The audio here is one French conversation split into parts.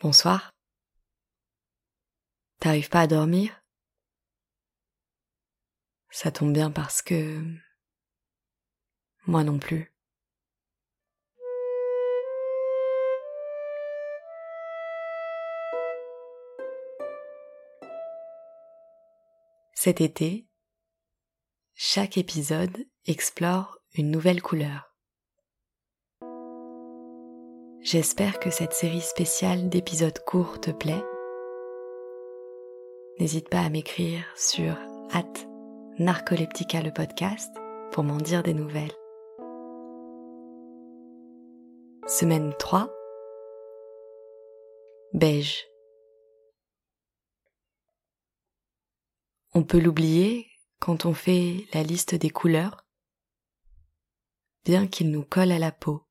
Bonsoir. T'arrives pas à dormir? Ça tombe bien parce que... Moi non plus. Cet été, chaque épisode explore une nouvelle couleur. J'espère que cette série spéciale d'épisodes courts te plaît. N'hésite pas à m'écrire sur at narcoleptica le podcast pour m'en dire des nouvelles. Semaine 3 Beige On peut l'oublier quand on fait la liste des couleurs, bien qu'il nous colle à la peau.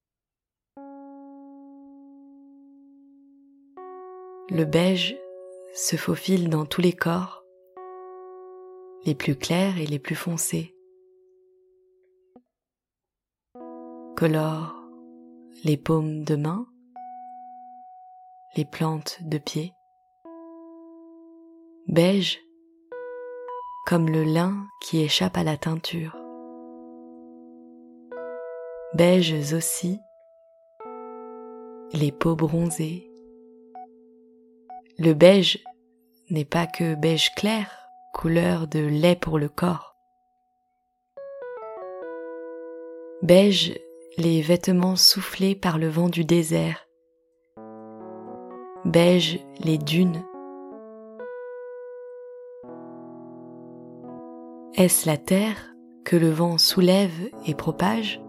Le beige se faufile dans tous les corps, les plus clairs et les plus foncés. Colore les paumes de main, les plantes de pied. Beige comme le lin qui échappe à la teinture. Beiges aussi les peaux bronzées, le beige n'est pas que beige clair, couleur de lait pour le corps. Beige, les vêtements soufflés par le vent du désert. Beige, les dunes. Est-ce la terre que le vent soulève et propage?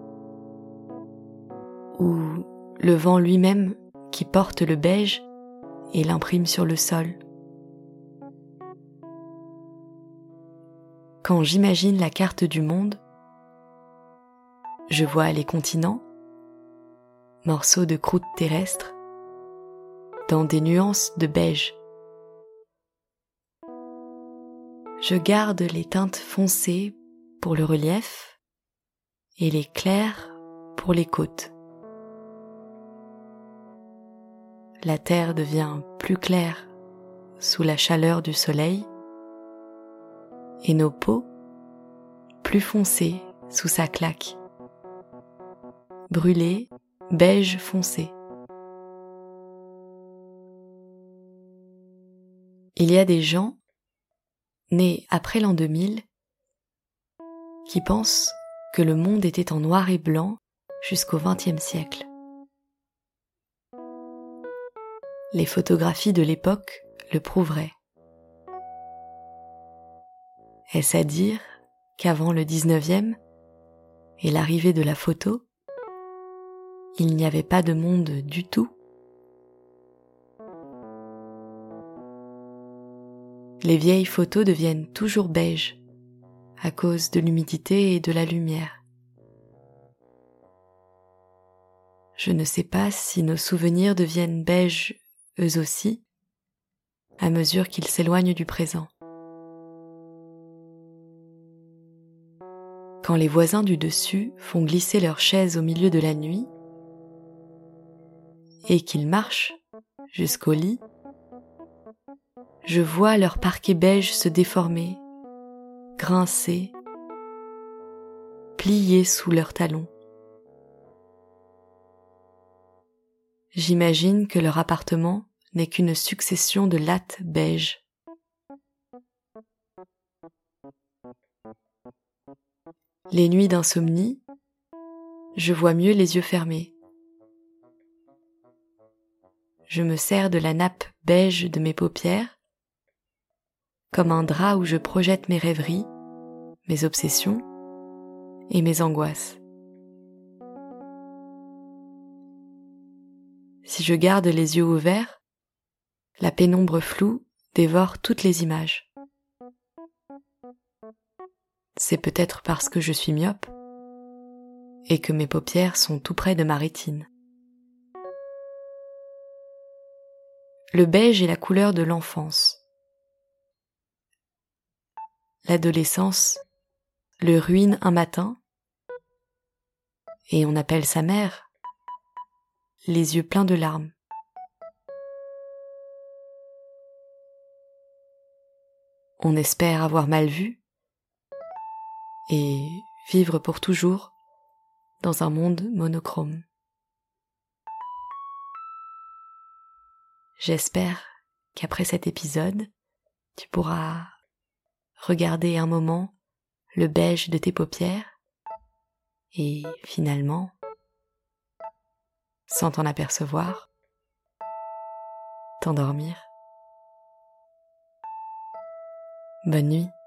Ou le vent lui-même qui porte le beige et l'imprime sur le sol. Quand j'imagine la carte du monde, je vois les continents, morceaux de croûte terrestre, dans des nuances de beige. Je garde les teintes foncées pour le relief et les clairs pour les côtes. La terre devient plus claire sous la chaleur du soleil et nos peaux plus foncées sous sa claque, brûlées beige foncé. Il y a des gens nés après l'an 2000 qui pensent que le monde était en noir et blanc jusqu'au XXe siècle. Les photographies de l'époque le prouveraient. Est-ce à dire qu'avant le 19e et l'arrivée de la photo, il n'y avait pas de monde du tout? Les vieilles photos deviennent toujours beiges à cause de l'humidité et de la lumière. Je ne sais pas si nos souvenirs deviennent beiges eux aussi, à mesure qu'ils s'éloignent du présent. Quand les voisins du dessus font glisser leurs chaises au milieu de la nuit et qu'ils marchent jusqu'au lit, je vois leur parquet beige se déformer, grincer, plier sous leurs talons. J'imagine que leur appartement n'est qu'une succession de lattes beige. Les nuits d'insomnie, je vois mieux les yeux fermés. Je me sers de la nappe beige de mes paupières comme un drap où je projette mes rêveries, mes obsessions et mes angoisses. Si je garde les yeux ouverts, la pénombre floue dévore toutes les images. C'est peut-être parce que je suis myope et que mes paupières sont tout près de ma rétine. Le beige est la couleur de l'enfance. L'adolescence le ruine un matin et on appelle sa mère les yeux pleins de larmes. On espère avoir mal vu et vivre pour toujours dans un monde monochrome. J'espère qu'après cet épisode, tu pourras regarder un moment le beige de tes paupières et finalement, sans t'en apercevoir, t'endormir. Bonne nuit.